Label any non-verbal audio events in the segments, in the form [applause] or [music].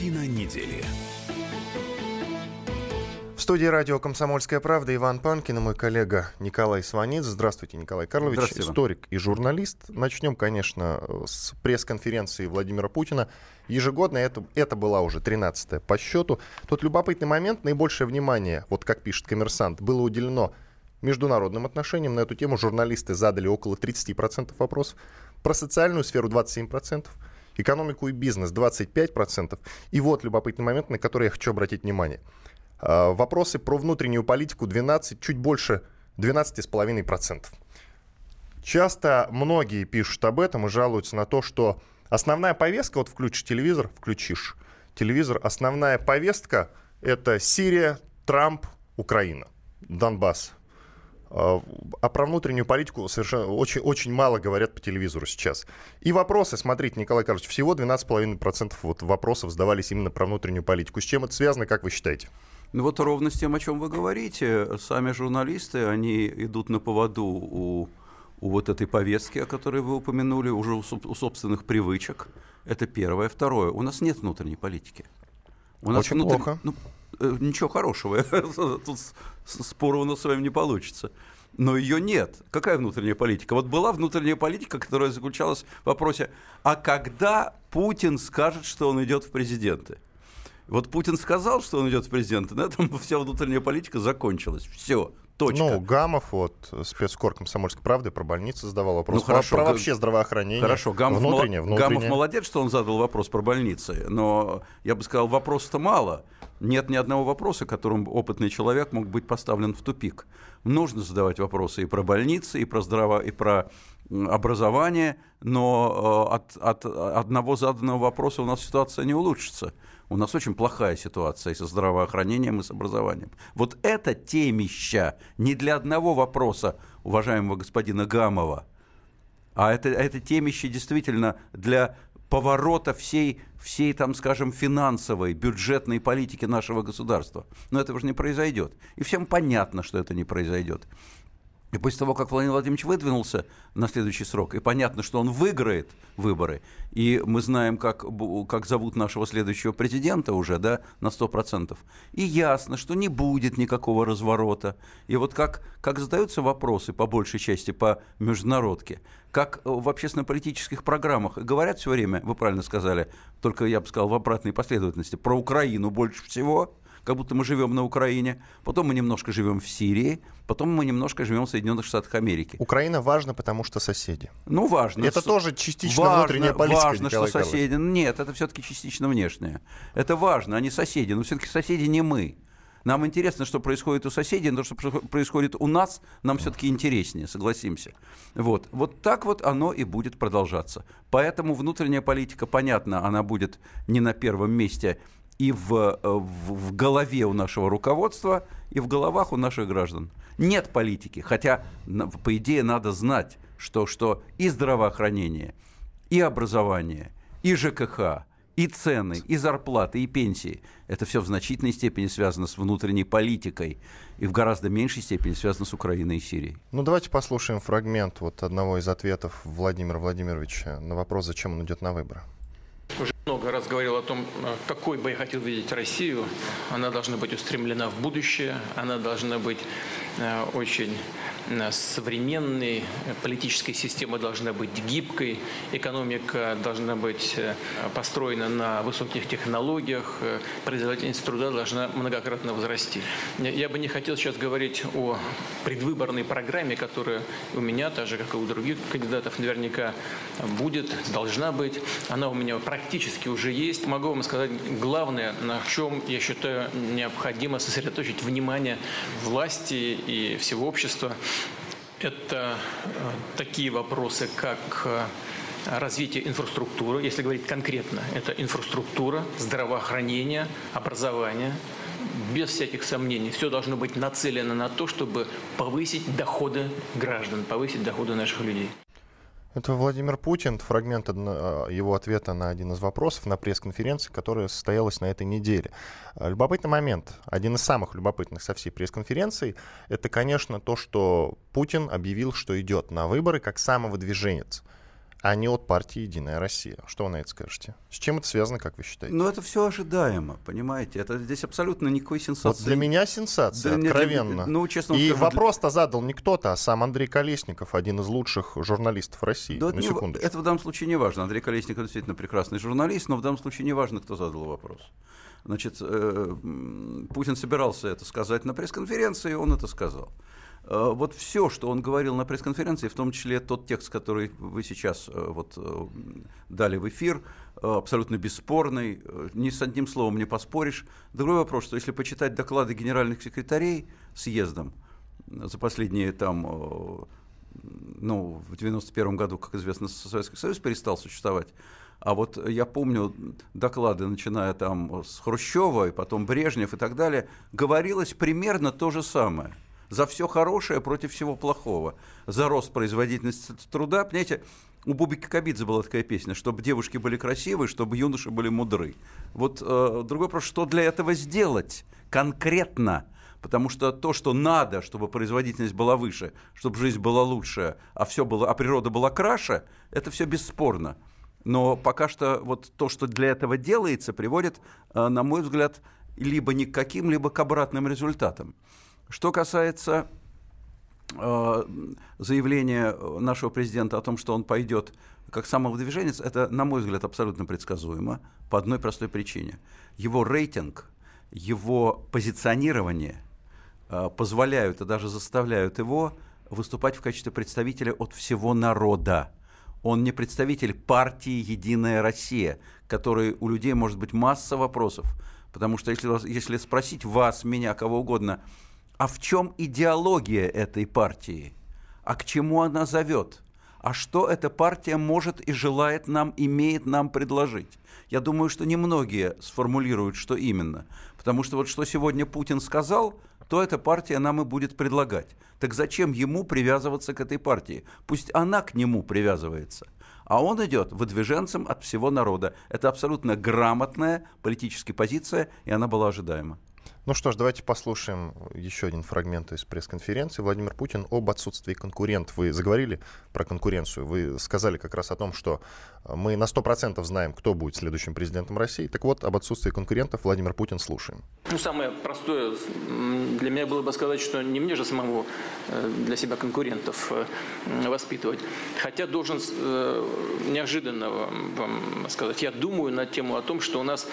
Картина недели. В студии радио «Комсомольская правда» Иван Панкин и мой коллега Николай Сванец. Здравствуйте, Николай Карлович. Здравствуйте, историк и журналист. Начнем, конечно, с пресс-конференции Владимира Путина. Ежегодно это, это была уже 13-я по счету. Тут любопытный момент. Наибольшее внимание, вот как пишет коммерсант, было уделено международным отношениям. На эту тему журналисты задали около 30% вопросов. Про социальную сферу 27%. Экономику и бизнес 25%. И вот любопытный момент, на который я хочу обратить внимание – а, вопросы про внутреннюю политику 12, чуть больше 12,5%. Часто многие пишут об этом и жалуются на то, что основная повестка, вот включишь телевизор, включишь телевизор, основная повестка это Сирия, Трамп, Украина, Донбасс. А, а про внутреннюю политику совершенно очень, очень мало говорят по телевизору сейчас. И вопросы, смотрите, Николай Карлович, всего 12,5% вот вопросов задавались именно про внутреннюю политику. С чем это связано, как вы считаете? Ну вот ровно с тем, о чем вы говорите. Сами журналисты, они идут на поводу у, у вот этой повестки, о которой вы упомянули, уже у, у собственных привычек. Это первое. Второе. У нас нет внутренней политики. У нас Очень внутрь... плохо. Ну, ничего хорошего. [laughs] Тут спора у нас с вами не получится. Но ее нет. Какая внутренняя политика? Вот была внутренняя политика, которая заключалась в вопросе, а когда Путин скажет, что он идет в президенты? Вот Путин сказал, что он идет в президенты, на этом [laughs] вся внутренняя политика закончилась. Все. Точка. Ну, Гамов, вот, спецкор комсомольской правды про больницы задавал вопрос. Ну, хорошо, про, про вообще здравоохранение. Хорошо, Гамов, внутреннее, внутреннее. Гамов молодец, что он задал вопрос про больницы, но я бы сказал, вопросов-то мало. Нет ни одного вопроса, которым опытный человек мог быть поставлен в тупик. Нужно задавать вопросы и про больницы, и про здраво, и про образование, но э, от, от одного заданного вопроса у нас ситуация не улучшится. У нас очень плохая ситуация и со здравоохранением, и с образованием. Вот это темища не для одного вопроса уважаемого господина Гамова, а это, это темище действительно для поворота всей, всей, там, скажем, финансовой, бюджетной политики нашего государства. Но этого же не произойдет. И всем понятно, что это не произойдет. И после того, как Владимир Владимирович выдвинулся на следующий срок, и понятно, что он выиграет выборы, и мы знаем, как, как зовут нашего следующего президента уже, да, на 100%, и ясно, что не будет никакого разворота. И вот как, как задаются вопросы, по большей части, по международке, как в общественно-политических программах говорят все время, вы правильно сказали, только я бы сказал в обратной последовательности, про Украину больше всего – как будто мы живем на Украине, потом мы немножко живем в Сирии, потом мы немножко живем в Соединенных Штатах Америки. Украина важна, потому что соседи. Ну, важно. Это тоже частично важно, внутренняя политика, Важно, Николай что соседи. Нет, это все-таки частично внешнее. Это важно, они соседи, но все-таки соседи не мы. Нам интересно, что происходит у соседей, но что происходит у нас, нам все-таки интереснее, согласимся. Вот. вот так вот оно и будет продолжаться. Поэтому внутренняя политика, понятно, она будет не на первом месте и в, э, в, в голове у нашего руководства, и в головах у наших граждан. Нет политики, хотя, по идее, надо знать, что, что и здравоохранение, и образование, и ЖКХ, и цены, и зарплаты, и пенсии – это все в значительной степени связано с внутренней политикой и в гораздо меньшей степени связано с Украиной и Сирией. Ну, давайте послушаем фрагмент вот одного из ответов Владимира Владимировича на вопрос, зачем он идет на выборы. Много раз говорил о том, э, какой бы я хотел видеть Россию. Она должна быть устремлена в будущее, она должна быть э, очень современной, политическая система должна быть гибкой, экономика должна быть э, построена на высоких технологиях, э, производительность труда должна многократно возрасти. Я бы не хотел сейчас говорить о предвыборной программе, которая у меня, так же, как и у других кандидатов, наверняка будет, должна быть. Она у меня практически уже есть. Могу вам сказать главное, на чем, я считаю, необходимо сосредоточить внимание власти и всего общества – это э, такие вопросы, как э, развитие инфраструктуры, если говорить конкретно, это инфраструктура, здравоохранение, образование, без всяких сомнений. Все должно быть нацелено на то, чтобы повысить доходы граждан, повысить доходы наших людей. Это Владимир Путин, фрагмент а, его ответа на один из вопросов на пресс-конференции, которая состоялась на этой неделе. А, любопытный момент, один из самых любопытных со всей пресс-конференции, это, конечно, то, что Путин объявил, что идет на выборы как самовыдвиженец. А не от партии «Единая Россия». Что вы на это скажете? С чем это связано, как вы считаете? Ну, это все ожидаемо, понимаете? Это здесь абсолютно никакой сенсации. Вот для меня сенсация, да, откровенно. Для, ну, честно И скажу, вопрос-то для... задал не кто-то, а сам Андрей Колесников, один из лучших журналистов России. Да, на секунду. Это в данном случае не важно. Андрей Колесников действительно прекрасный журналист, но в данном случае не важно, кто задал вопрос. Значит, э, Путин собирался это сказать на пресс-конференции, и он это сказал. Э, вот все, что он говорил на пресс-конференции, в том числе тот текст, который вы сейчас э, вот э, дали в эфир, абсолютно бесспорный, ни с одним словом не поспоришь. Другой вопрос, что если почитать доклады генеральных секретарей съездом за последние там, ну, в 91 году, как известно, Советский Союз перестал существовать, а вот я помню доклады, начиная там с Хрущева, и потом Брежнев и так далее, говорилось примерно то же самое – за все хорошее против всего плохого, за рост производительности труда. Понимаете, у Бубики Кабидзе была такая песня, чтобы девушки были красивые, чтобы юноши были мудры. Вот э, другой вопрос, что для этого сделать конкретно? Потому что то, что надо, чтобы производительность была выше, чтобы жизнь была лучше, а, все было, а природа была краше, это все бесспорно. Но пока что вот то, что для этого делается, приводит, э, на мой взгляд, либо ни к каким, либо к обратным результатам. Что касается э, заявления нашего президента о том, что он пойдет как самовыдвиженец, это, на мой взгляд, абсолютно предсказуемо по одной простой причине. Его рейтинг, его позиционирование э, позволяют и даже заставляют его выступать в качестве представителя от всего народа. Он не представитель партии «Единая Россия», которой у людей может быть масса вопросов. Потому что если, если спросить вас, меня, кого угодно – а в чем идеология этой партии, а к чему она зовет, а что эта партия может и желает нам, имеет нам предложить. Я думаю, что немногие сформулируют, что именно. Потому что вот что сегодня Путин сказал, то эта партия нам и будет предлагать. Так зачем ему привязываться к этой партии? Пусть она к нему привязывается. А он идет выдвиженцем от всего народа. Это абсолютно грамотная политическая позиция, и она была ожидаема. Ну что ж, давайте послушаем еще один фрагмент из пресс-конференции. Владимир Путин об отсутствии конкурентов. Вы заговорили про конкуренцию. Вы сказали как раз о том, что мы на 100% знаем, кто будет следующим президентом России. Так вот, об отсутствии конкурентов Владимир Путин слушаем. Ну, самое простое для меня было бы сказать, что не мне же самому э, для себя конкурентов э, воспитывать. Хотя должен э, неожиданно вам сказать, я думаю на тему о том, что у нас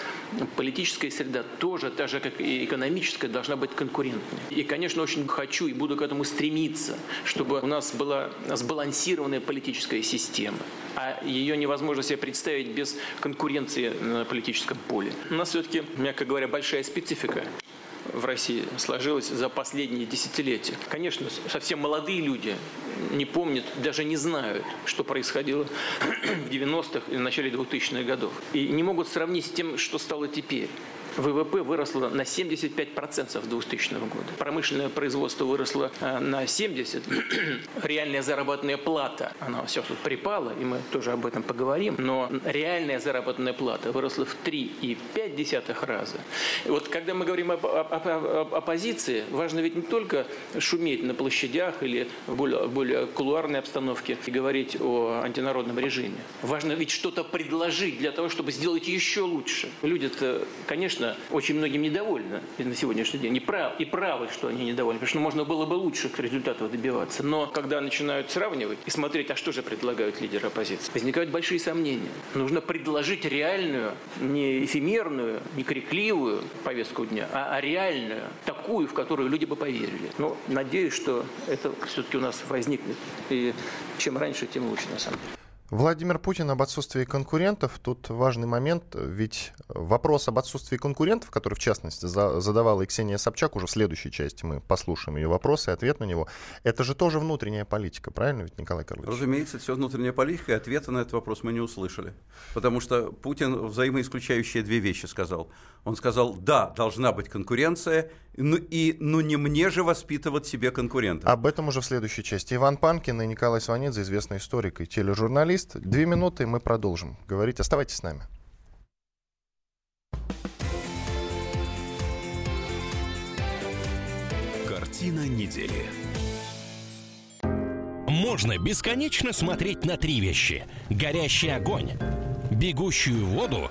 политическая среда тоже, так же как и экономическая, должна быть конкурентной. И, конечно, очень хочу и буду к этому стремиться, чтобы у нас была сбалансированная политическая система. А ее невозможно себе представить без конкуренции на политическом поле. У нас все-таки, мягко говоря, большая специфика в России сложилась за последние десятилетия. Конечно, совсем молодые люди не помнят, даже не знают, что происходило [clears throat] в 90-х и начале 2000-х годов. И не могут сравнить с тем, что стало теперь. ВВП выросло на 75% с 2000 года. Промышленное производство выросло э, на 70%. [clears throat] Реальная заработная плата, она все тут припала, и мы тоже об этом поговорим, но реальная заработная плата выросла в 3,5 раза. И вот когда мы говорим об, оппозиции, важно ведь не только шуметь на площадях или в более, более кулуарной обстановке и говорить о антинародном режиме. Важно ведь что-то предложить для того, чтобы сделать еще лучше. Люди-то, конечно, конечно, очень многим недовольны на сегодняшний день. И, прав, и правы, что они недовольны, потому что можно было бы лучших результатов добиваться. Но когда начинают сравнивать и смотреть, а что же предлагают лидеры оппозиции, возникают большие сомнения. Нужно предложить реальную, не эфемерную, не крикливую повестку дня, а, а реальную, такую, в которую люди бы поверили. Но надеюсь, что это все-таки у нас возникнет. И чем раньше, тем лучше, на самом деле. Владимир Путин об отсутствии конкурентов. Тут важный момент, ведь вопрос об отсутствии конкурентов, который, в частности, за, задавала и Ксения Собчак, уже в следующей части мы послушаем ее вопрос и ответ на него, это же тоже внутренняя политика, правильно ведь, Николай Карлович? Разумеется, все внутренняя политика, и ответа на этот вопрос мы не услышали. Потому что Путин взаимоисключающие две вещи сказал. Он сказал, да, должна быть конкуренция, ну и ну не мне же воспитывать себе конкурентов. Об этом уже в следующей части. Иван Панкин и Николай Сванидзе, известный историк и тележурналист. Две минуты, и мы продолжим говорить. Оставайтесь с нами. Картина недели. можно бесконечно смотреть на три вещи. Горящий огонь, бегущую воду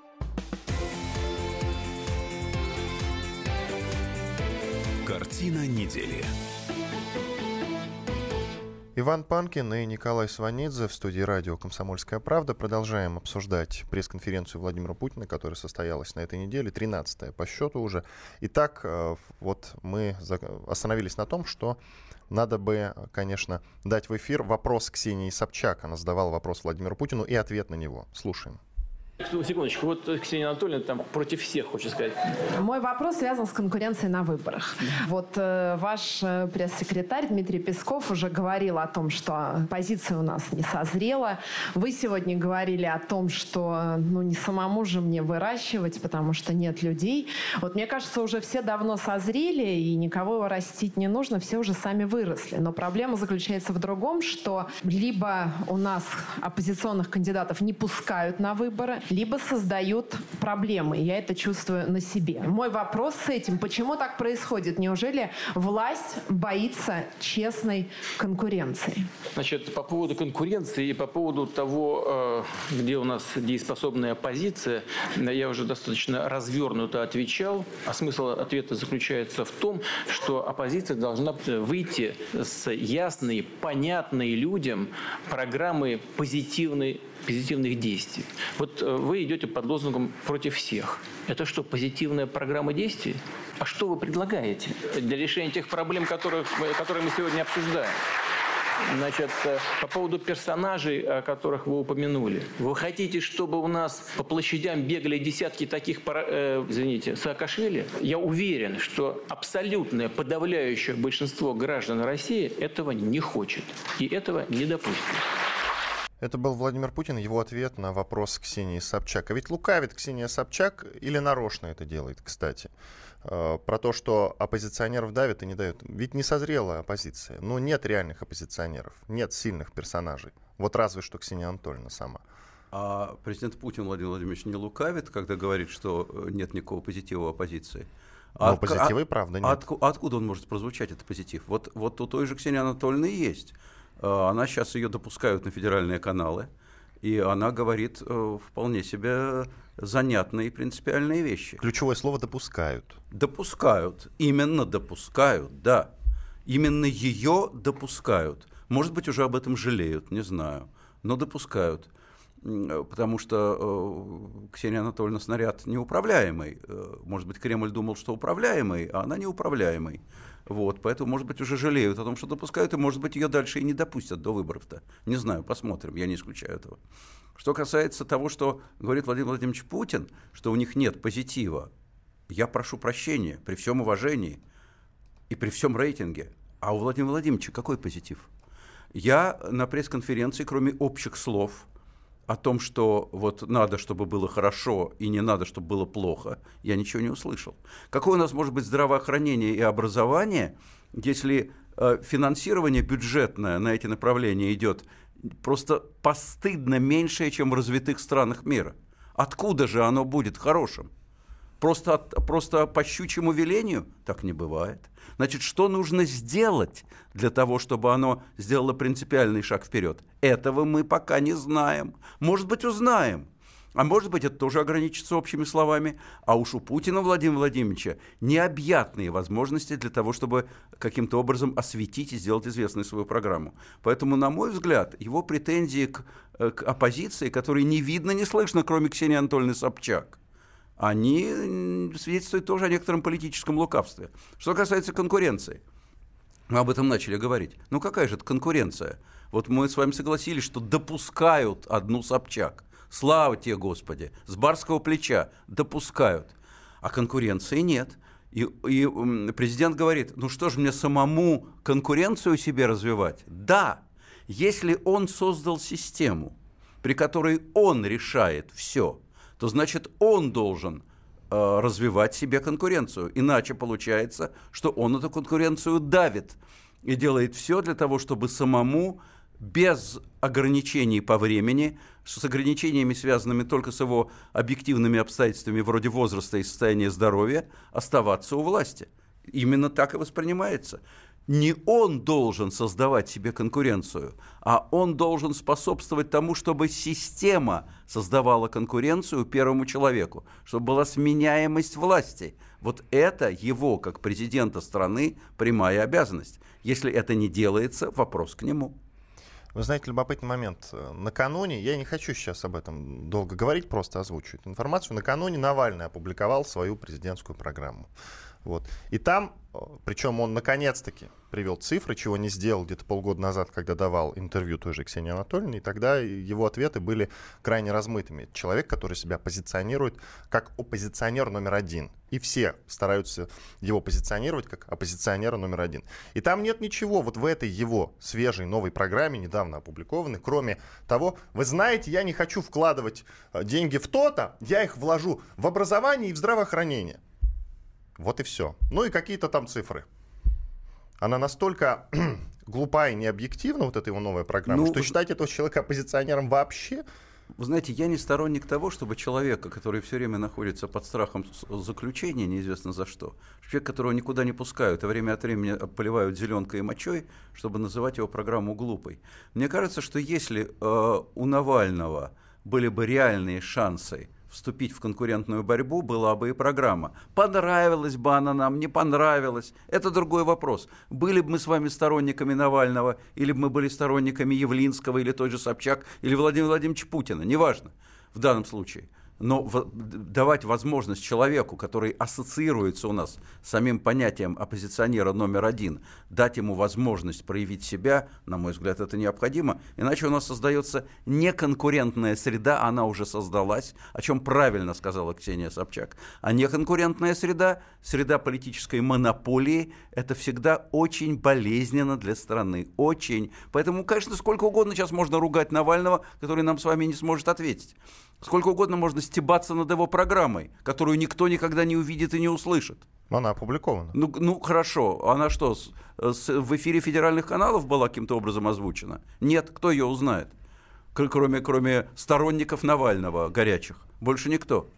Картина недели. Иван Панкин и Николай Сванидзе в студии радио «Комсомольская правда». Продолжаем обсуждать пресс-конференцию Владимира Путина, которая состоялась на этой неделе, 13 по счету уже. Итак, э, вот мы остановились на том, что надо бы, конечно, дать в эфир вопрос Ксении Собчак. Она задавала вопрос Владимиру Путину и ответ на него. Слушаем. Секундочку, вот Ксения Анатольевна там против всех хочет сказать. Мой вопрос связан с конкуренцией на выборах. Вот э, ваш э, пресс-секретарь Дмитрий Песков уже говорил о том, что позиция у нас не созрела. Вы сегодня говорили о том, что ну не самому же мне выращивать, потому что нет людей. Вот мне кажется, уже все давно созрели и никого растить не нужно, все уже сами выросли. Но проблема заключается в другом, что либо у нас оппозиционных кандидатов не пускают на выборы, либо создают проблемы. Я это чувствую на себе. Мой вопрос с этим, почему так происходит? Неужели власть боится честной конкуренции? Значит, по поводу конкуренции и по поводу того, э, где у нас дееспособная оппозиция, я уже достаточно развернуто отвечал. А смысл ответа заключается в том, что оппозиция должна выйти с ясной, понятной людям программой позитивной позитивных действий. Вот э, вы идете под лозунгом «против всех». Это что, позитивная программа действий? А что вы предлагаете для решения тех проблем, которых, которые мы сегодня обсуждаем? Значит, э, по поводу персонажей, о которых вы упомянули. Вы хотите, чтобы у нас по площадям бегали десятки таких, э, извините, Саакашвили? Я уверен, что абсолютное подавляющее большинство граждан России этого не хочет. И этого не допустит. Это был Владимир Путин, его ответ на вопрос Ксении Собчак. А ведь лукавит Ксения Собчак или нарочно это делает, кстати. Э, про то, что оппозиционеров давят и не дают. Ведь не созрела оппозиция. Ну, нет реальных оппозиционеров, нет сильных персонажей. Вот разве что Ксения Анатольевна сама. А президент Путин Владимир Владимирович не лукавит, когда говорит, что э, нет никакого позитива оппозиции. Но от, позитива и правда нет. От, откуда он может прозвучать, этот позитив? Вот, вот у той же Ксении Анатольевны есть. Э, она сейчас ее допускают на федеральные каналы, и она говорит э, вполне себе занятные и принципиальные вещи. Ключевое слово «допускают». Допускают, именно допускают, да. Именно ее допускают. Может быть, уже об этом жалеют, не знаю, но допускают. Потому что э, Ксения Анатольевна снаряд неуправляемый. Э, может быть, Кремль думал, что управляемый, а она неуправляемый. Вот, поэтому, может быть, уже жалеют о том, что допускают, и, может быть, ее дальше и не допустят до выборов-то. Не знаю, посмотрим, я не исключаю этого. Что касается того, что говорит Владимир Владимирович Путин, что у них нет позитива, я прошу прощения при всем уважении и при всем рейтинге. А у Владимира Владимировича какой позитив? Я на пресс-конференции, кроме общих слов – о том, что вот надо, чтобы было хорошо, и не надо, чтобы было плохо, я ничего не услышал. Какое у нас может быть здравоохранение и образование, если э, финансирование бюджетное на эти направления идет просто постыдно меньшее, чем в развитых странах мира? Откуда же оно будет хорошим? Просто, от, просто по щучьему велению? Так не бывает. Значит, что нужно сделать для того, чтобы оно сделало принципиальный шаг вперед? Этого мы пока не знаем. Может быть, узнаем. А может быть, это тоже ограничится общими словами. А уж у Путина Владимира Владимировича необъятные возможности для того, чтобы каким-то образом осветить и сделать известной свою программу. Поэтому, на мой взгляд, его претензии к, э, к оппозиции, которые не видно, не слышно, кроме Ксении Анатольевны Собчак, они свидетельствуют тоже о некотором политическом лукавстве. Что касается конкуренции, мы об этом начали говорить. Ну какая же это конкуренция? Вот мы с вами согласились, что допускают одну Собчак. Слава тебе, Господи! С барского плеча допускают. А конкуренции нет. И, и президент говорит, ну что же мне самому конкуренцию себе развивать? Да, если он создал систему, при которой он решает все – то значит он должен э, развивать себе конкуренцию. Иначе получается, что он эту конкуренцию давит и делает все для того, чтобы самому без ограничений по времени, с ограничениями, связанными только с его объективными обстоятельствами вроде возраста и состояния здоровья, оставаться у власти. Именно так и воспринимается не он должен создавать себе конкуренцию, а он должен способствовать тому, чтобы система создавала конкуренцию первому человеку, чтобы была сменяемость власти. Вот это его, как президента страны, прямая обязанность. Если это не делается, вопрос к нему. Вы знаете, любопытный момент. Накануне, я не хочу сейчас об этом долго говорить, просто озвучу эту информацию. Накануне Навальный опубликовал свою президентскую программу. Вот. И там, э, причем он наконец-таки привел цифры, чего не сделал где-то полгода назад, когда давал интервью той же Ксении Анатольевне, и тогда его ответы были крайне размытыми. Человек, который себя позиционирует как оппозиционер номер один. И все стараются его позиционировать как оппозиционера номер один. И там нет ничего вот в этой его свежей новой программе, недавно опубликованной, кроме того, вы знаете, я не хочу вкладывать э, деньги в то-то, я их вложу в образование и в здравоохранение. Вот и все. Ну и какие-то там цифры. Она настолько [clears throat] глупая и необъективна, вот эта его новая программа, ну, что считать этого человека оппозиционером вообще... Вы знаете, я не сторонник того, чтобы человека, который все время находится под страхом заключения, неизвестно за что, человек, которого никуда не пускают, а время от времени поливают зеленкой и мочой, чтобы называть его программу глупой. Мне кажется, что если э, у Навального были бы реальные шансы вступить в конкурентную борьбу, была бы и программа. Понравилась бы она нам, не понравилась, это другой вопрос. Были бы мы с вами сторонниками Навального, или бы мы были сторонниками Явлинского, или той же Собчак, или Владимира Владимировича Путина, неважно в данном случае – но давать возможность человеку, который ассоциируется у нас с самим понятием оппозиционера номер один, дать ему возможность проявить себя, на мой взгляд, это необходимо. Иначе у нас создается неконкурентная среда, она уже создалась, о чем правильно сказала Ксения Собчак. А неконкурентная среда, среда политической монополии, это всегда очень болезненно для страны. Очень. Поэтому, конечно, сколько угодно сейчас можно ругать Навального, который нам с вами не сможет ответить. Сколько угодно можно стебаться над его программой, которую никто никогда не увидит и не услышит. Но она опубликована. Ну, ну хорошо, она что, с, с, в эфире федеральных каналов была каким-то образом озвучена? Нет, кто ее узнает? Кроме, кроме сторонников Навального, горячих. Больше никто.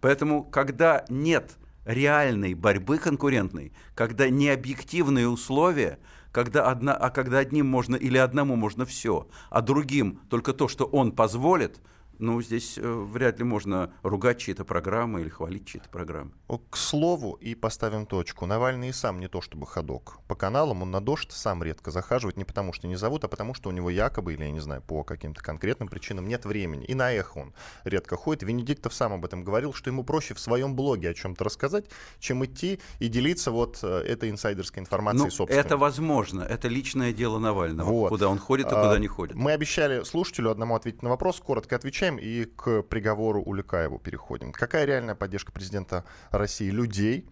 Поэтому, когда нет реальной борьбы конкурентной, когда необъективные условия, когда одна, а когда одним можно или одному можно все, а другим только то, что он позволит – ну, здесь э, вряд ли можно ругать чьи-то программы или хвалить чьи-то программы. К слову, и поставим точку. Навальный и сам не то чтобы ходок. По каналам он на дождь сам редко захаживает, не потому что не зовут, а потому что у него якобы, или я не знаю, по каким-то конкретным причинам нет времени. И на эхо он редко ходит. Венедиктов сам об этом говорил, что ему проще в своем блоге о чем-то рассказать, чем идти и делиться вот э, этой инсайдерской информацией ну, собственно. Это возможно. Это личное дело Навального. Вот. Куда он ходит а, куда не ходит. Мы обещали слушателю одному ответить на вопрос. Коротко отвечаем отвечаем и к приговору Улюкаеву переходим. Какая реальная поддержка президента России людей?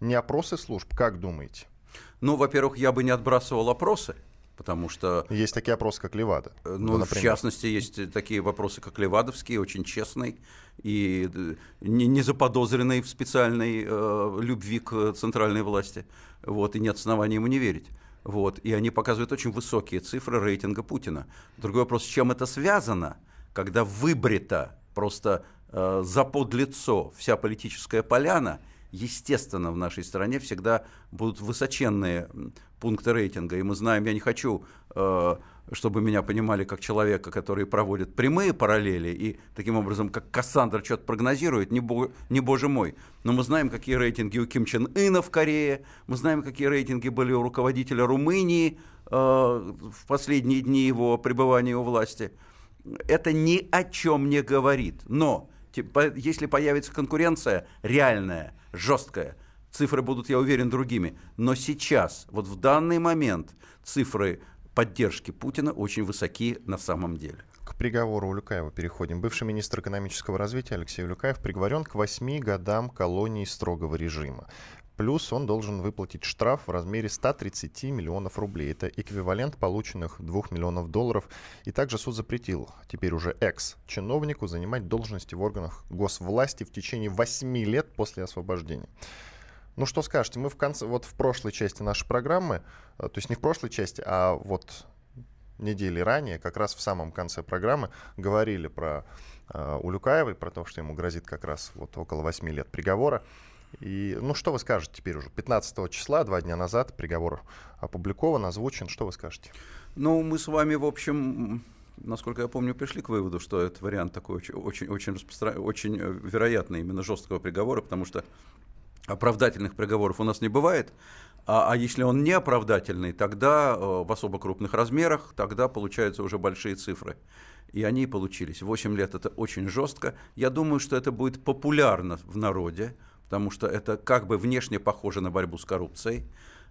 Не опросы служб, как думаете? Ну, во-первых, я бы не отбрасывал опросы, потому что... Есть такие опросы, как Левада. Э, ну, в частности, есть такие вопросы, как Левадовский, очень честный и э, не, не заподозренный в специальной э, любви к центральной власти. Вот, и нет оснований ему не верить. Вот, и они показывают очень высокие цифры рейтинга Путина. Другой вопрос, с чем это связано – когда выбрита просто э, за подлицо вся политическая поляна, естественно, в нашей стране всегда будут высоченные пункты рейтинга. И мы знаем, я не хочу, э, чтобы меня понимали как человека, который проводит прямые параллели и таким образом, как Кассандра что-то прогнозирует, не, бо, не боже мой. Но мы знаем, какие рейтинги у Ким Чен Ына в Корее, мы знаем, какие рейтинги были у руководителя Румынии э, в последние дни его пребывания у власти – это ни о чем не говорит. Но типа, если появится конкуренция реальная, жесткая, цифры будут, я уверен, другими. Но сейчас, вот в данный момент, цифры поддержки Путина очень высоки на самом деле. К приговору Улюкаева переходим. Бывший министр экономического развития Алексей Улюкаев приговорен к восьми годам колонии строгого режима Плюс он должен выплатить штраф в размере 130 миллионов рублей. Это эквивалент полученных 2 миллионов долларов. И также суд запретил теперь уже экс-чиновнику занимать должности в органах госвласти в течение 8 лет после освобождения. Ну что скажете, мы в конце, вот в прошлой части нашей программы, э, то есть не в прошлой части, а вот недели ранее, как раз в самом конце программы, говорили про э, Улюкаевой, про то, что ему грозит как раз вот около 8 лет приговора. И, ну, что вы скажете теперь уже? 15 числа, два дня назад, приговор опубликован, озвучен. Что вы скажете? Ну, мы с вами, в общем, насколько я помню, пришли к выводу, что этот вариант такой очень, очень, очень, распростран... очень э, вероятный именно жесткого приговора, потому что оправдательных приговоров у нас не бывает. А, а если он не оправдательный, тогда э, в особо крупных размерах, тогда получаются уже большие цифры. И они получились. 8 лет это очень жестко. Я думаю, что это будет популярно в народе потому что это как бы внешне похоже на борьбу с коррупцией,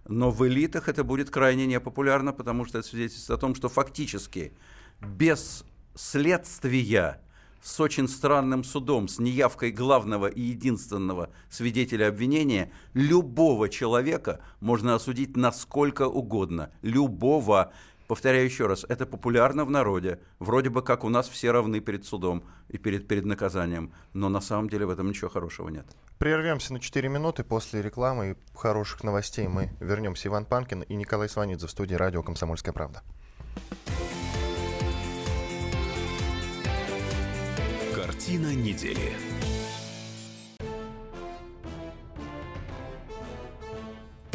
но в элитах это будет крайне непопулярно, потому что это свидетельствует о том, что фактически без следствия с очень странным судом, с неявкой главного и единственного свидетеля обвинения, любого человека можно осудить насколько угодно. Любого. Повторяю еще раз, это популярно в народе. Вроде бы как у нас все равны перед судом и перед, перед наказанием. Но на самом деле в этом ничего хорошего нет. Прервемся на 4 минуты. После рекламы и хороших новостей мы вернемся. Иван Панкин и Николай Сванидзе в студии радио «Комсомольская правда». Картина недели.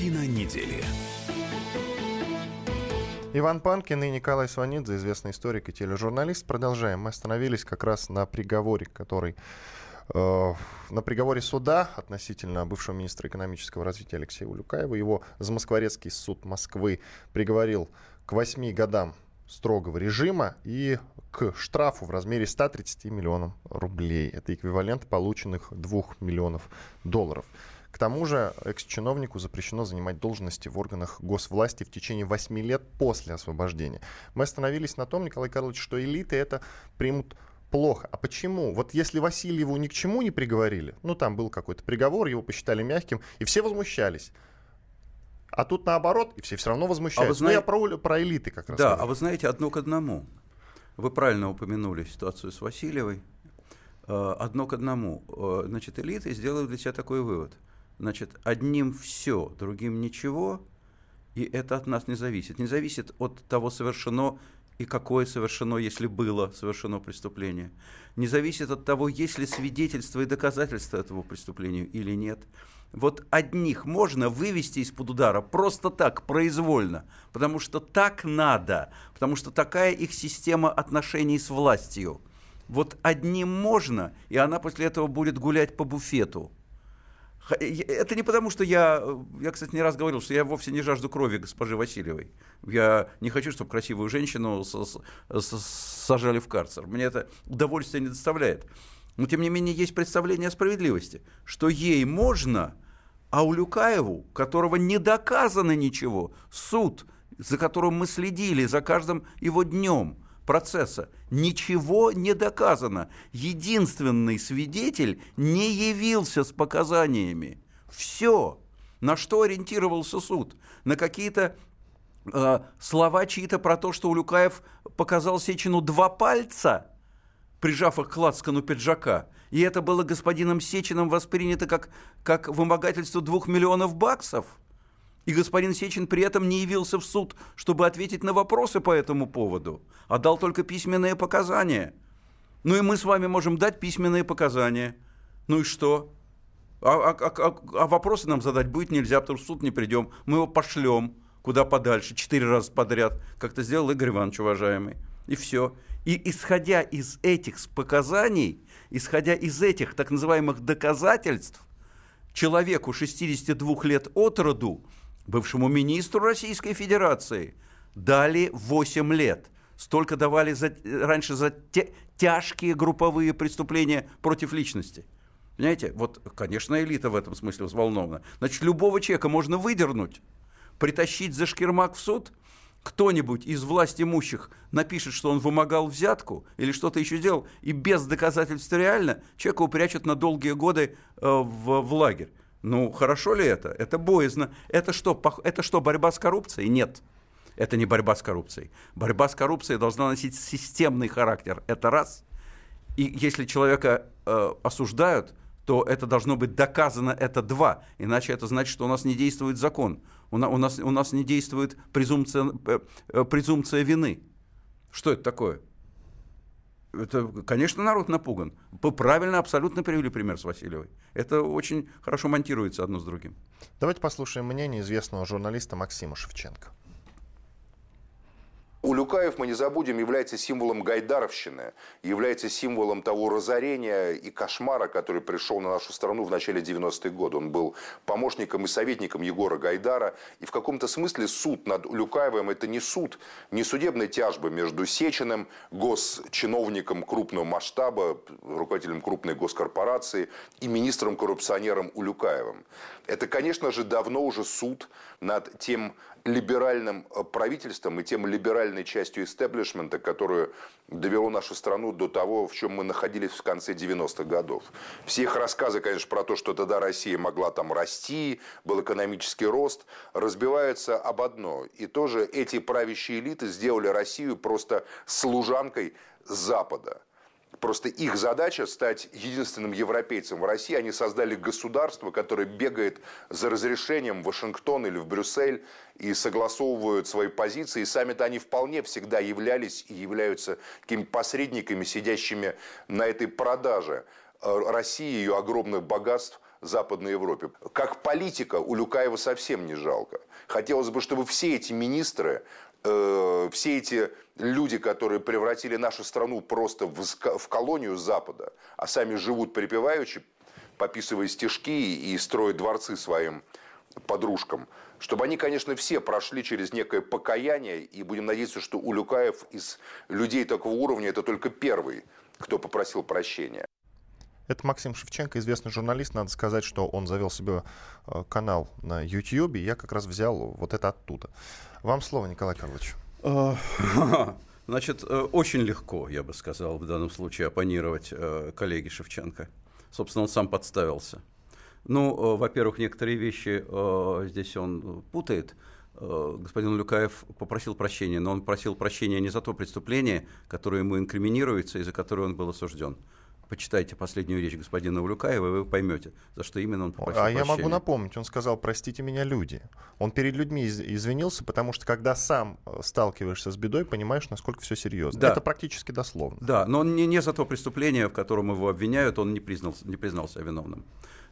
Картина недели. Иван Панкин и Николай Сванидзе, известный историк и тележурналист. Продолжаем. Мы остановились как раз на приговоре, который э, на приговоре суда относительно бывшего министра экономического развития Алексея Улюкаева. Его Замоскворецкий суд Москвы приговорил к восьми годам строгого режима и к штрафу в размере 130 миллионов рублей. Это эквивалент полученных 2 миллионов долларов. К тому же экс-чиновнику запрещено занимать должности в органах госвласти в течение 8 лет после освобождения. Мы остановились на том, Николай Карлович, что элиты это примут плохо. А почему? Вот если Васильеву ни к чему не приговорили, ну там был какой-то приговор, его посчитали мягким, и все возмущались. А тут наоборот, и все все равно возмущаются. А вы знаете... Ну, я про, про элиты как раз. Да, говорю. а вы знаете, одно к одному. Вы правильно упомянули ситуацию с Васильевой. Э, одно к одному. Э, значит, элиты сделают для себя такой вывод – Значит, одним все, другим ничего, и это от нас не зависит. Не зависит от того, совершено и какое совершено, если было совершено преступление. Не зависит от того, есть ли свидетельства и доказательства этого преступления или нет. Вот одних можно вывести из-под удара просто так, произвольно, потому что так надо, потому что такая их система отношений с властью. Вот одним можно, и она после этого будет гулять по буфету. Это не потому, что я, я, кстати, не раз говорил, что я вовсе не жажду крови госпожи Васильевой. Я не хочу, чтобы красивую женщину сажали в карцер. Мне это удовольствие не доставляет. Но, тем не менее, есть представление о справедливости, что ей можно, а у Люкаеву, которого не доказано ничего, суд, за которым мы следили, за каждым его днем – процесса. Ничего не доказано. Единственный свидетель не явился с показаниями. Все. На что ориентировался суд? На какие-то э, слова чьи-то про то, что Улюкаев показал Сечину два пальца, прижав их к лацкану пиджака. И это было господином Сечиным воспринято как, как вымогательство двух миллионов баксов – и господин Сечин при этом не явился в суд, чтобы ответить на вопросы по этому поводу, а дал только письменные показания. Ну и мы с вами можем дать письменные показания. Ну и что? А, а, а, а вопросы нам задать будет нельзя, потому что в суд не придем. Мы его пошлем куда подальше, четыре раза подряд, как это сделал Игорь Иванович, уважаемый. И все. И исходя из этих показаний, исходя из этих так называемых доказательств, человеку 62 лет от роду, бывшему министру Российской Федерации, дали 8 лет. Столько давали за, раньше за те, тяжкие групповые преступления против личности. Понимаете, вот, конечно, элита в этом смысле взволнована. Значит, любого человека можно выдернуть, притащить за шкирмак в суд – кто-нибудь из власть имущих напишет, что он вымогал взятку или что-то еще делал, и без доказательств реально человека упрячут на долгие годы э, в, в лагерь. Ну, хорошо ли это? Это боязно. Это что, это что, борьба с коррупцией? Нет. Это не борьба с коррупцией. Борьба с коррупцией должна носить системный характер. Это раз. И если человека э, осуждают, то это должно быть доказано, это два. Иначе это значит, что у нас не действует закон. У, на, у, нас, у нас не действует презумпция, э, э, презумпция вины. Что это такое? Это, конечно, народ напуган. Вы правильно, абсолютно привели пример с Васильевой. Это очень хорошо монтируется одно с другим. Давайте послушаем мнение известного журналиста Максима Шевченко. Улюкаев, мы не забудем, является символом гайдаровщины, является символом того разорения и кошмара, который пришел на нашу страну в начале 90-х годов. Он был помощником и советником Егора Гайдара. И в каком-то смысле суд над Улюкаевым – это не суд, не судебная тяжба между Сечиным, госчиновником крупного масштаба, руководителем крупной госкорпорации, и министром-коррупционером Улюкаевым. Это, конечно же, давно уже суд над тем либеральным э, правительством и тем либеральной частью истеблишмента, которую довело нашу страну до того, в чем мы находились в конце 90-х годов. Все их рассказы, конечно, про то, что тогда Россия могла там расти, был экономический рост, разбиваются об одно. И тоже эти правящие элиты сделали Россию просто служанкой Запада. Просто их задача стать единственным европейцем в России. Они создали государство, которое бегает за разрешением в Вашингтон или в Брюссель и согласовывают свои позиции. И сами-то они вполне всегда являлись и являются какими-то посредниками, сидящими на этой продаже России, ее огромных богатств Западной Европе. Как политика у Люкаева совсем не жалко. Хотелось бы, чтобы все эти министры э, все эти люди, которые превратили нашу страну просто в, в колонию Запада, а сами живут припеваючи, пописывая стишки и строят дворцы своим подружкам, чтобы они, конечно, все прошли через некое покаяние, и будем надеяться, что Улюкаев из людей такого уровня это только первый, кто попросил прощения. Это Максим Шевченко, известный журналист. Надо сказать, что он завел себе э, канал на YouTube, и я как раз взял вот это оттуда. Вам слово, Николай Карлович. Э, [laughs] значит, э, очень легко, я бы сказал, в данном случае оппонировать коллеге Шевченко. Собственно, он сам подставился. Ну, во-первых, некоторые вещи здесь он путает. Господин Люкаев попросил прощения, но он просил прощения не за то преступление, которое ему инкриминируется и за которое он был осужден почитайте последнюю речь господина Улюкаева, и вы поймете, за что именно он попросил А прощения. я могу напомнить, он сказал, простите меня, люди. Он перед людьми извинился, потому что когда сам э, сталкиваешься с бедой, понимаешь, насколько все серьезно. Да. Это практически дословно. Да, но он не, не за то преступление, в котором его обвиняют, он не, признался, не признался виновным.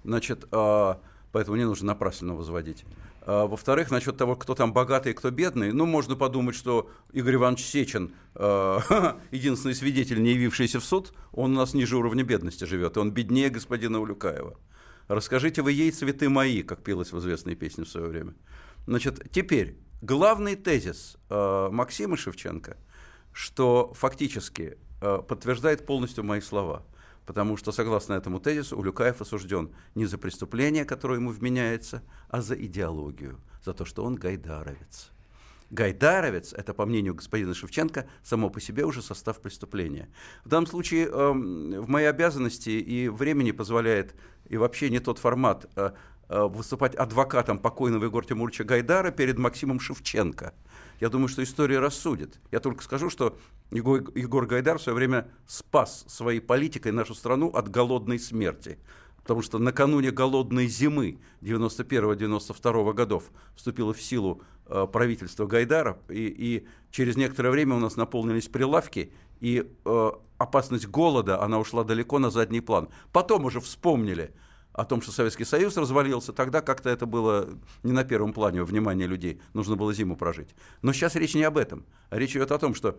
Значит, а, поэтому не нужно напрасно возводить. А, во-вторых, насчет того, кто там богатый кто бедный, ну, можно подумать, что Игорь Иванович Сечин, э, [laughs] единственный свидетель, не явившийся в суд, он у нас ниже уровня бедности живет, и он беднее господина Улюкаева. «Расскажите вы ей цветы мои», как пелось в известной песне в свое время. Значит, теперь, главный тезис э, Максима Шевченко, что фактически подтверждает полностью мои слова – потому что, согласно этому тезису, Улюкаев осужден не за преступление, которое ему вменяется, а за идеологию, за то, что он гайдаровец. Гайдаровец – это, по мнению господина Шевченко, само по себе уже состав преступления. В данном случае э, в моей обязанности и времени позволяет, и вообще не тот формат, э, выступать адвокатом покойного Егора Тимуровича Гайдара перед Максимом Шевченко – я думаю, что история рассудит. Я только скажу, что Егор, Егор Гайдар в свое время спас своей политикой нашу страну от голодной смерти. Потому что накануне голодной зимы 91-92 годов вступило в силу э, правительство Гайдара, и, и через некоторое время у нас наполнились прилавки, и э, опасность голода, она ушла далеко на задний план. Потом уже вспомнили – о том, что Советский Союз развалился, тогда как-то это было не на первом плане внимания людей, нужно было зиму прожить. Но сейчас речь не об этом. Речь идет о том, что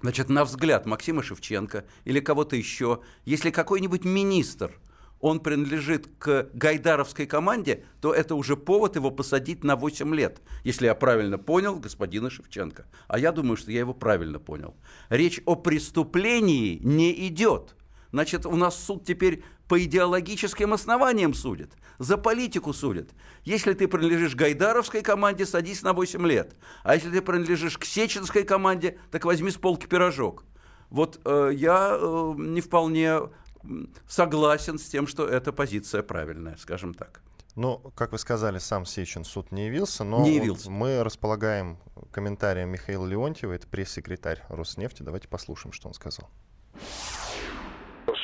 Значит, на взгляд Максима Шевченко или кого-то еще, если какой-нибудь министр – он принадлежит к гайдаровской команде, то это уже повод его посадить на 8 лет, если я правильно понял господина Шевченко. А я думаю, что я его правильно понял. Речь о преступлении не идет. Значит, у нас суд теперь по идеологическим основаниям судит, за политику судит. Если ты принадлежишь Гайдаровской команде, садись на 8 лет. А если ты принадлежишь к Сеченской команде, так возьми с полки пирожок. Вот э, я э, не вполне согласен с тем, что эта позиция правильная, скажем так. Ну, как вы сказали, сам Сечин суд не явился, но не явился. Вот мы располагаем комментарием Михаила Леонтьева, это пресс-секретарь Роснефти. Давайте послушаем, что он сказал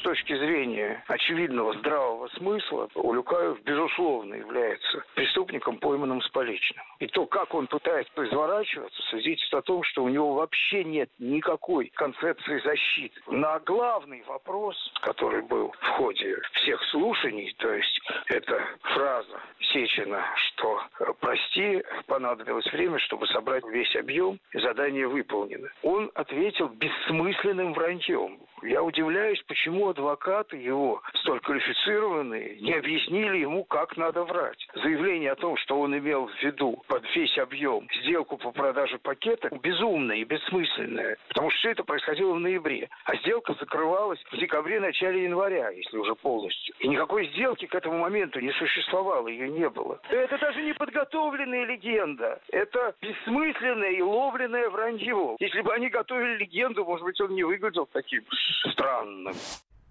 с точки зрения очевидного здравого смысла, Улюкаев, безусловно, является преступником, пойманным с поличным. И то, как он пытается изворачиваться, свидетельствует о том, что у него вообще нет никакой концепции защиты. На главный вопрос, который был в ходе всех слушаний, то есть это фраза Сечина, что «прости, понадобилось время, чтобы собрать весь объем, задание выполнено». Он ответил бессмысленным враньем. Я удивляюсь, почему адвокаты его, столь квалифицированные, не объяснили ему, как надо врать. Заявление о том, что он имел в виду под весь объем сделку по продаже пакета, безумное и бессмысленное, потому что все это происходило в ноябре, а сделка закрывалась в декабре-начале января, если уже полностью. И никакой сделки к этому моменту не существовало, ее не было. Это даже не подготовленная легенда, это бессмысленное и ловленное вранье. Если бы они готовили легенду, может быть, он не выглядел таким странным.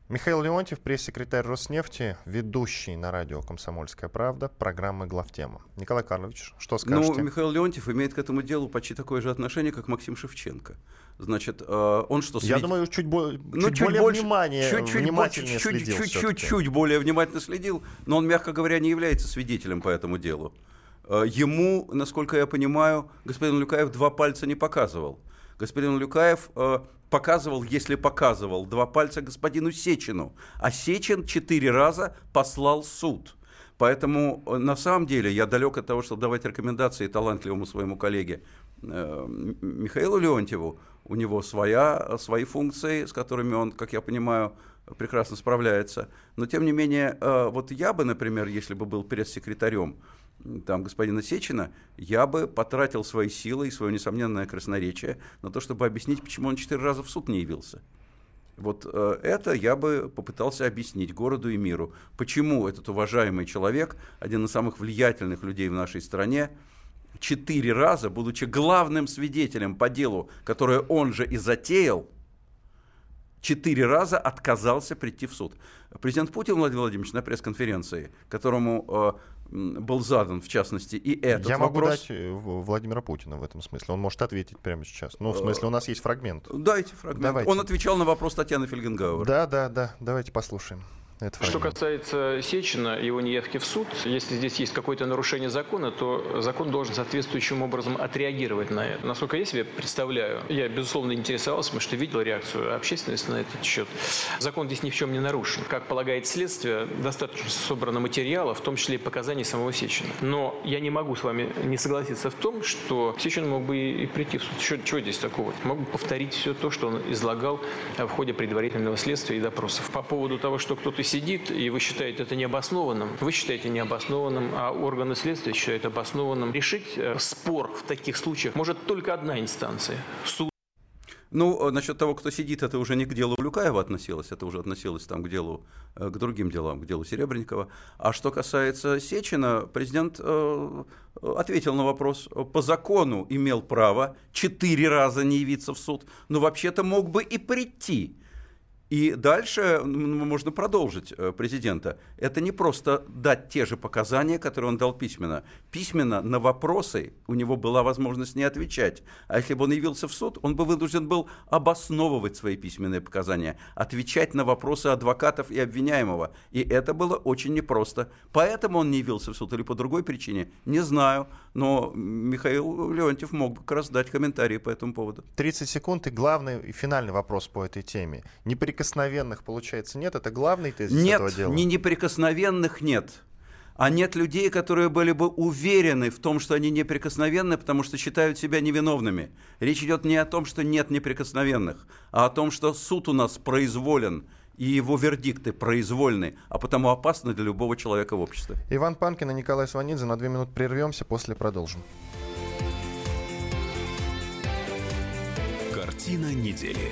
Михаил Леонтьев, пресс-секретарь Роснефти, ведущий на радио «Комсомольская правда» программы «Главтема». Николай Карлович, что ну, скажете? Ну, Михаил Леонтьев имеет к этому делу почти такое же отношение, как Максим Шевченко. Значит, э, он что... Свид... Я думаю, чуть, бо... ну, чуть, чуть более больше, внимание, чуть, чуть, внимательнее чуть, следил. Чуть, чуть, чуть более внимательно следил, но он, мягко говоря, не является свидетелем по этому делу. Э, ему, насколько я понимаю, господин Люкаев два пальца не показывал. Господин Люкаев э, показывал, если показывал, два пальца господину Сечину, а Сечин четыре раза послал суд. Поэтому э, на самом деле я далек от того, чтобы давать рекомендации талантливому своему коллеге э, Михаилу Леонтьеву. У него своя, свои функции, с которыми он, как я понимаю, прекрасно справляется. Но тем не менее, э, вот я бы, например, если бы был пресс-секретарем, там, господина Сечина, я бы потратил свои силы и свое несомненное красноречие на то, чтобы объяснить, почему он четыре раза в суд не явился. Вот э, это я бы попытался объяснить городу и миру, почему этот уважаемый человек, один из самых влиятельных людей в нашей стране, четыре раза, будучи главным свидетелем по делу, которое он же и затеял, четыре раза отказался прийти в суд. Президент Путин Владимир Владимирович на пресс-конференции, которому э, был задан, в частности, и этот Я вопрос. могу дать э, Владимира Путина в этом смысле. Он может ответить прямо сейчас. Ну, в смысле, у нас есть фрагмент. Дайте фрагмент. Давайте. Он отвечал на вопрос Татьяны Фельгенгауэр. Да, да, да. Давайте послушаем. Это Что касается Сечина, его неявки в суд, если здесь есть какое-то нарушение закона, то закон должен соответствующим образом отреагировать на это. Насколько я себе представляю, я, безусловно, интересовался, потому что видел реакцию общественности на этот счет. Закон здесь ни в чем не нарушен. Как полагает следствие, достаточно собрано материала, в том числе и показаний самого Сечина. Но я не могу с вами не согласиться в том, что Сечин мог бы и прийти в суд. Что, чего здесь такого? Мог бы повторить все то, что он излагал в ходе предварительного следствия и допросов. По поводу того, что кто-то сидит, и вы считаете это необоснованным, вы считаете необоснованным, а органы следствия считают обоснованным. Решить э, спор в таких случаях может только одна инстанция – суд. Ну, э, насчет того, кто сидит, это уже не к делу Люкаева относилось, это уже относилось там к делу, э, к другим делам, к делу Серебренникова. А что касается Сечина, президент э, ответил на вопрос, по закону имел право четыре раза не явиться в суд, но вообще-то мог бы и прийти. И дальше можно продолжить э, президента. Это не просто дать те же показания, которые он дал письменно. Письменно на вопросы у него была возможность не отвечать. А если бы он явился в суд, он бы вынужден был обосновывать свои письменные показания, отвечать на вопросы адвокатов и обвиняемого. И это было очень непросто. Поэтому он не явился в суд или по другой причине, не знаю. Но Михаил Леонтьев мог бы как раз дать комментарии по этому поводу. 30 секунд и главный и финальный вопрос по этой теме. Неприкосновенных, получается, нет? Это главный тезис нет, этого дела? Нет, неприкосновенных нет. А нет людей, которые были бы уверены в том, что они неприкосновенны, потому что считают себя невиновными. Речь идет не о том, что нет неприкосновенных, а о том, что суд у нас произволен, и его вердикты произвольны, а потому опасны для любого человека в обществе. Иван Панкин и Николай Сванидзе. На две минуты прервемся, после продолжим. Картина недели.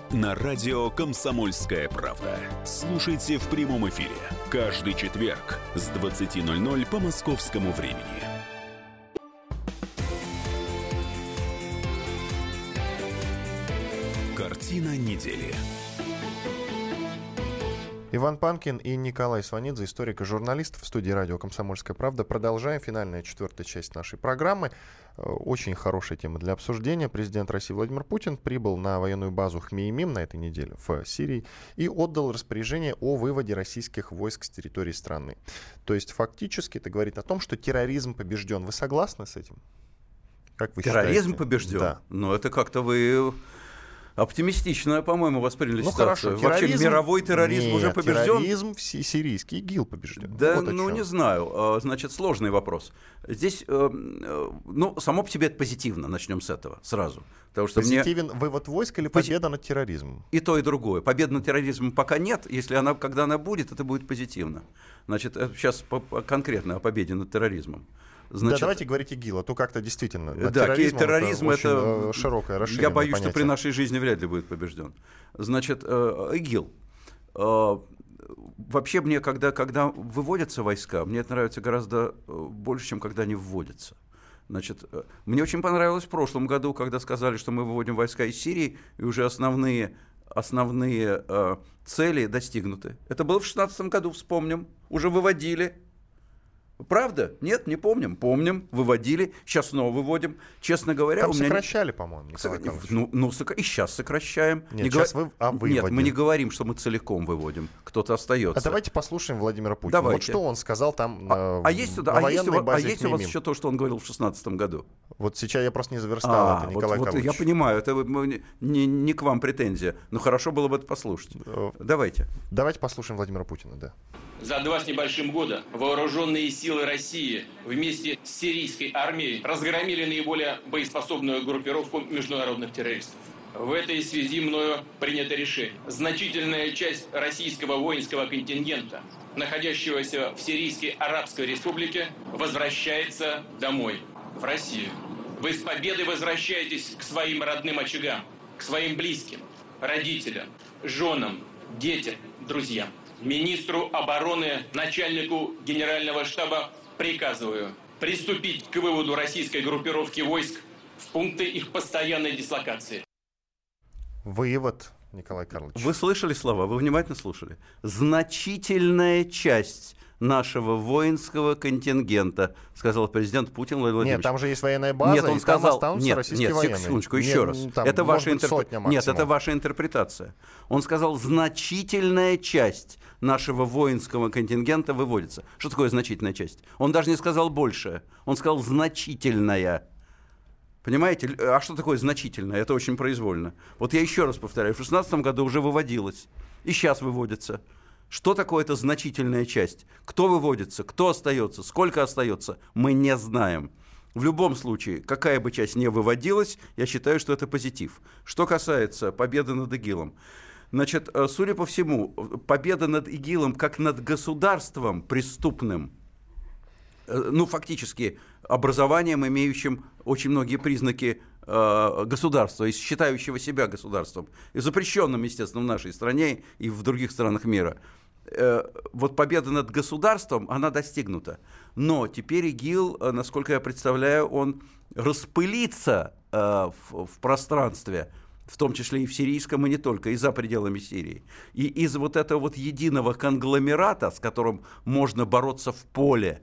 на радио «Комсомольская правда». Слушайте в прямом эфире каждый четверг с 20.00 по московскому времени. Картина недели. Иван Панкин и Николай Сванидзе, историк и журналист в студии радио «Комсомольская правда». Продолжаем финальная четвертая часть нашей программы. Э, очень хорошая тема для обсуждения. Президент России Владимир Путин прибыл на военную базу Хмеймим на этой неделе в Сирии и отдал распоряжение о выводе российских войск с территории страны. То есть фактически это говорит о том, что терроризм побежден. Вы согласны с этим? Как вы терроризм считаете? побежден? Да. Но это как-то вы оптимистично, по-моему, восприняли ну, ситуацию. Хорошо, Вообще мировой терроризм Нет, уже побежден. терроризм сирийский ИГИЛ побежден. Да, вот ну не знаю. А, значит, сложный вопрос. Здесь, э, э, ну, само по себе это позитивно, начнем с этого сразу. Потому что Позитивен мне... вывод войск или победа над терроризмом? И то, и другое. Победа над терроризмом пока нет. Если она, когда она будет, это будет позитивно. Значит, сейчас конкретно о победе над терроризмом. Значит, да, давайте говорить ИГИЛ, а то как-то действительно. Да, терроризм это, это э, широкое расширение. Я боюсь, понятие. что при нашей жизни вряд ли будет побежден. Значит, э, ИГИЛ. Э, вообще мне, когда, когда выводятся войска, мне это нравится гораздо больше, чем когда они вводятся. Значит, мне очень понравилось в прошлом году, когда сказали, что мы выводим войска из Сирии, и уже основные, основные э, цели достигнуты. Это было в 2016 году, вспомним. Уже выводили Правда? Нет, не помним. Помним, выводили, сейчас снова выводим. Честно говоря, Там у меня сокращали, по-моему, Николай Ну, ну сок... и сейчас сокращаем. Нет, не сейчас вы... а Нет, мы не говорим, что мы целиком выводим. Кто-то остается. А давайте послушаем Владимира Путина. Давайте. Вот что он сказал там а, на, а есть, туда, на а есть, у, а есть у вас еще то, что он говорил в 2016 году? Вот сейчас я просто не заверстал а, это, Николай вот, вот Я понимаю, это не, не к вам претензия, но хорошо было бы это послушать. Э, давайте. Давайте послушаем Владимира Путина, да. За два с небольшим года вооруженные силы России вместе с сирийской армией разгромили наиболее боеспособную группировку международных террористов. В этой связи мною принято решение. Значительная часть российского воинского контингента, находящегося в Сирийской Арабской Республике, возвращается домой, в Россию. Вы с победой возвращаетесь к своим родным очагам, к своим близким, родителям, женам, детям, друзьям. Министру обороны, начальнику генерального штаба приказываю приступить к выводу российской группировки войск в пункты их постоянной дислокации. Вывод, Николай Карлович. Вы слышали слова, вы внимательно слушали. Значительная часть нашего воинского контингента, сказал президент Путин Владимир Владимирович. Нет, там же есть военная база, нет, он и сказал, там нет, российские нет, военные. секундочку, еще нет, раз. Там, это ваша интерпретация. Нет, это ваша интерпретация. Он сказал, значительная часть нашего воинского контингента выводится. Что такое значительная часть? Он даже не сказал большая, он сказал значительная. Понимаете? А что такое значительное? Это очень произвольно. Вот я еще раз повторяю, в 2016 году уже выводилось. И сейчас выводится. Что такое эта значительная часть? Кто выводится, кто остается, сколько остается, мы не знаем. В любом случае, какая бы часть не выводилась, я считаю, что это позитив. Что касается победы над ИГИЛом. Значит, э, судя по всему, победа над ИГИЛом как над государством преступным, э, ну, фактически, образованием, имеющим очень многие признаки э, государства, и считающего себя государством, и запрещенным, естественно, в нашей стране и в других странах мира – вот победа над государством, она достигнута. Но теперь ИГИЛ, э, насколько я представляю, он распылится э, в, в пространстве, в том числе и в сирийском, и не только, и за пределами Сирии. И из вот этого вот единого конгломерата, с которым можно бороться в поле,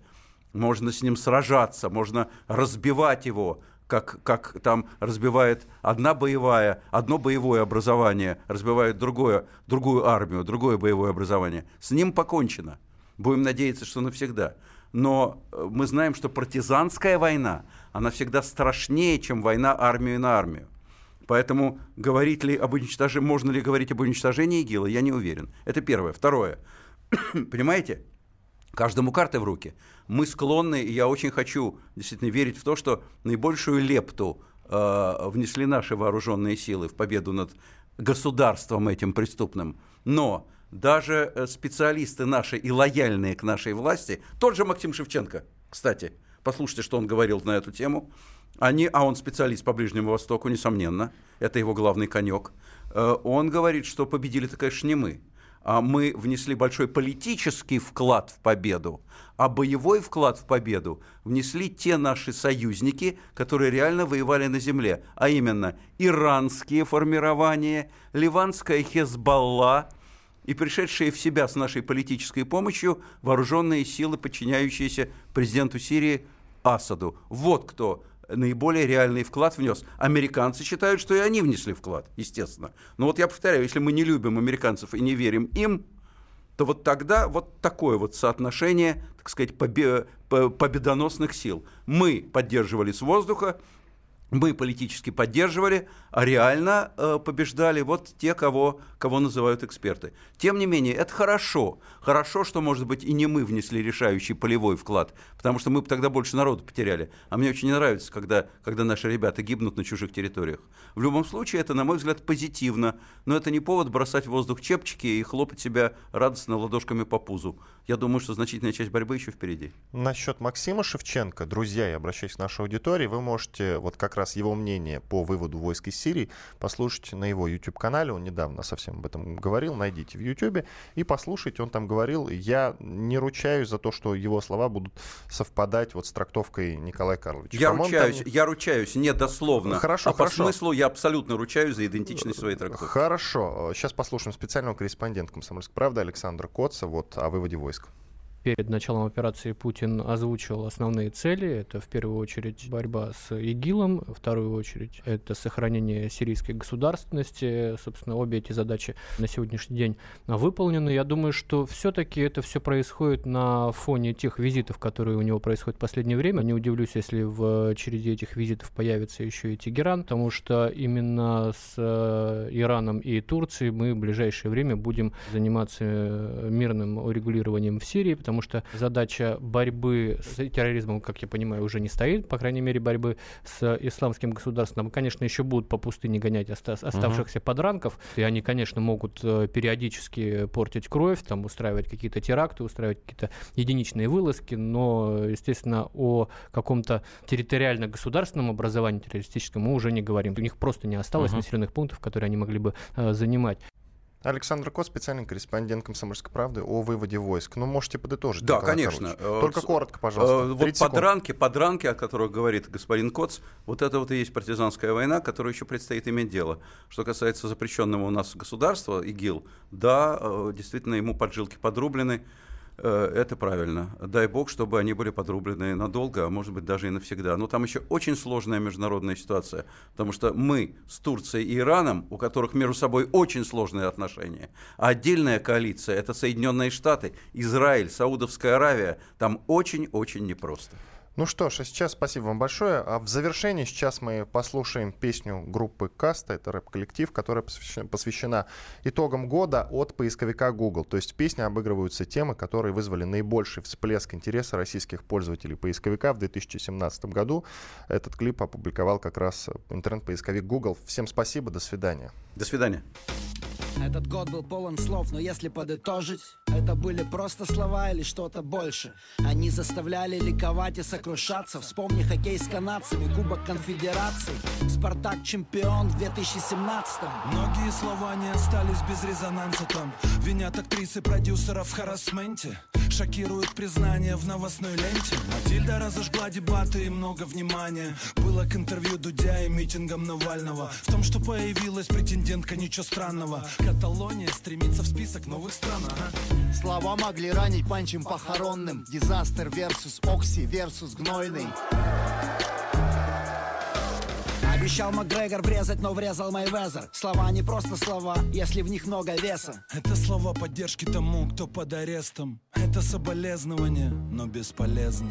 можно с ним сражаться, можно разбивать его, как, как там разбивает одна боевая, одно боевое образование, разбивает другое, другую армию, другое боевое образование. С ним покончено. Будем надеяться, что навсегда. Но э, мы знаем, что партизанская война, она всегда страшнее, чем война армию на армию. Поэтому говорить ли об уничтожении, можно ли говорить об уничтожении ИГИЛа, я не уверен. Это первое. Второе. [clears throat] Понимаете? Каждому карты в руки. Мы склонны, и я очень хочу действительно верить в то, что наибольшую лепту э, внесли наши вооруженные силы в победу над государством этим преступным. Но даже э, специалисты наши и лояльные к нашей власти, тот же Максим Шевченко, кстати, послушайте, что он говорил на эту тему, они, а он специалист по Ближнему Востоку, несомненно, это его главный конек, э, он говорит, что победили-то, конечно, не мы, мы внесли большой политический вклад в победу, а боевой вклад в победу внесли те наши союзники, которые реально воевали на земле, а именно иранские формирования, ливанская Хезбалла, и пришедшие в себя с нашей политической помощью вооруженные силы, подчиняющиеся президенту Сирии Асаду. Вот кто наиболее реальный вклад внес. Американцы считают, что и они внесли вклад, естественно. Но вот я повторяю, если мы не любим американцев и не верим им, то вот тогда вот такое вот соотношение, так сказать, победоносных сил. Мы поддерживали с воздуха, мы политически поддерживали, а реально э, побеждали вот те, кого, кого называют эксперты. Тем не менее, это хорошо. Хорошо, что, может быть, и не мы внесли решающий полевой вклад, потому что мы бы тогда больше народу потеряли. А мне очень не нравится, когда, когда наши ребята гибнут на чужих территориях. В любом случае, это, на мой взгляд, позитивно, но это не повод бросать в воздух чепчики и хлопать себя радостно ладошками по пузу. Я думаю, что значительная часть борьбы еще впереди. Насчет Максима Шевченко, друзья, я обращаюсь к нашей аудитории, вы можете вот как раз его мнение по выводу войск из Сирии послушать на его YouTube-канале. Он недавно совсем об этом говорил. Найдите в YouTube и послушайте. Он там говорил, я не ручаюсь за то, что его слова будут совпадать вот с трактовкой Николая Карловича. Я ручаюсь, там... я ручаюсь, не дословно. Хорошо, а хорошо. по смыслу я абсолютно ручаюсь за идентичность своей трактовки. Хорошо. Сейчас послушаем специального корреспондента «Комсомольской правды» Александра Коца вот о выводе войск перед началом операции Путин озвучил основные цели. Это в первую очередь борьба с ИГИЛом, в вторую очередь это сохранение сирийской государственности. Собственно, обе эти задачи на сегодняшний день выполнены. Я думаю, что все-таки это все происходит на фоне тех визитов, которые у него происходят в последнее время. Не удивлюсь, если в череде этих визитов появится еще и Тегеран, потому что именно с э, Ираном и Турцией мы в ближайшее время будем заниматься э, мирным урегулированием в Сирии, потому что задача борьбы с терроризмом, как я понимаю, уже не стоит, по крайней мере, борьбы с исламским государством. Конечно, еще будут по пустыне гонять оста- оставшихся uh-huh. подранков, и они, конечно, могут э, периодически портить кровь, там, устраивать какие-то теракты, устраивать какие-то единичные вылазки, но, естественно, о каком-то территориально-государственном образовании террористическом мы уже не говорим. У них просто не осталось uh-huh. населенных пунктов, которые они могли бы э, занимать. Александр Кот, специальный корреспондент «Комсомольской правды» о выводе войск. Ну, можете подытожить. Да, конечно. Карлович. Только коротко, пожалуйста. Вот подранки, подранки, о которых говорит господин Коц, вот это вот и есть партизанская война, которую еще предстоит иметь дело. Что касается запрещенного у нас государства, ИГИЛ, да, э, действительно, ему поджилки подрублены. Э, это правильно. Дай бог, чтобы они были подрублены надолго, а может быть даже и навсегда. Но там еще очень сложная международная ситуация, потому что мы с Турцией и Ираном, у которых между собой очень сложные отношения, а отдельная коалиция – это Соединенные Штаты, Израиль, Саудовская Аравия, там очень-очень непросто. Ну что ж, а сейчас спасибо вам большое. А в завершении сейчас мы послушаем песню группы Каста, это рэп-коллектив, которая посвящена итогам года от поисковика Google. То есть в песне обыгрываются темы, которые вызвали наибольший всплеск интереса российских пользователей поисковика в 2017 году. Этот клип опубликовал как раз интернет-поисковик Google. Всем спасибо, до свидания. До свидания. Этот год был полон слов, но если подытожить, это были просто слова или что-то больше. Они заставляли ликовать и сокрушаться. Вспомни хоккей с канадцами, Кубок Конфедерации, Спартак чемпион в 2017 -м. Многие слова не остались без резонанса там. Винят актрисы продюсеров в харасменте. Шокируют признание в новостной ленте. Матильда разожгла дебаты и много внимания. Было к интервью Дудя и митингам Навального. В том, что появилась претендентка, ничего странного. Каталония стремится в список новых стран, ага. Слова могли ранить панчем похоронным. Дизастер versus Окси versus Гнойный. Обещал Макгрегор врезать, но врезал Майвезер Слова не просто слова, если в них много веса Это слова поддержки тому, кто под арестом Это соболезнование, но бесполезно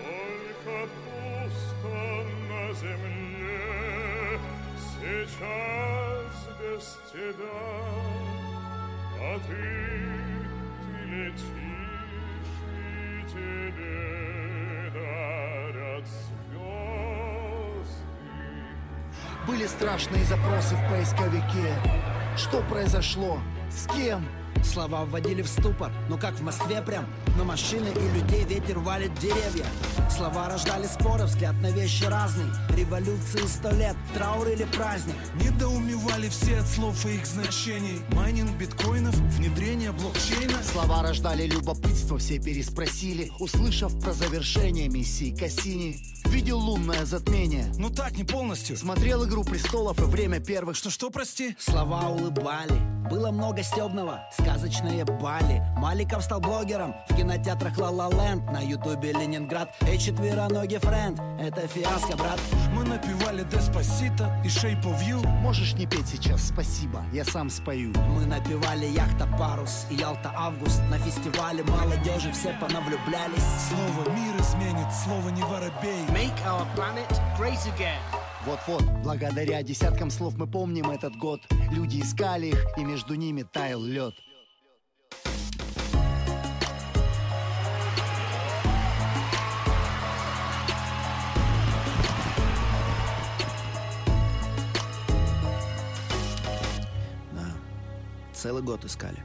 Только пусто на земле Сейчас тебя А ты, ты летишь и тебе дарят Были страшные запросы в поисковике. Что произошло? С кем? Слова вводили в ступор, ну как в Москве прям На машины и людей ветер валит деревья. Слова рождали споры, взгляд на вещи разный. Революции сто лет, траур или праздник? Недоумевали все от слов и их значений. Майнинг биткоинов, внедрение блокчейна. Слова рождали любопытство, все переспросили Услышав про завершение миссии Кассини. Видел лунное затмение. Ну так, не полностью. Смотрел «Игру престолов» и «Время первых» Что-что, прости? Слова улыбали. Было много стебного, сказочные Бали. Маликов стал блогером в кинотеатрах La La Land На ютубе Ленинград Эй, четвероногий friend, это фиаско, брат. Мы напевали Деспасита и Shape of You Можешь не петь сейчас, спасибо, я сам спою. Мы напевали Яхта Парус и Ялта Август На фестивале молодежи все понавлюблялись Слово мир изменит, слово не воробей Make our planet great again. Вот-вот, благодаря десяткам слов мы помним этот год. Люди искали их, и между ними таял лед целый год искали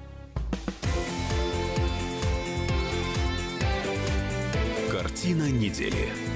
Картина недели.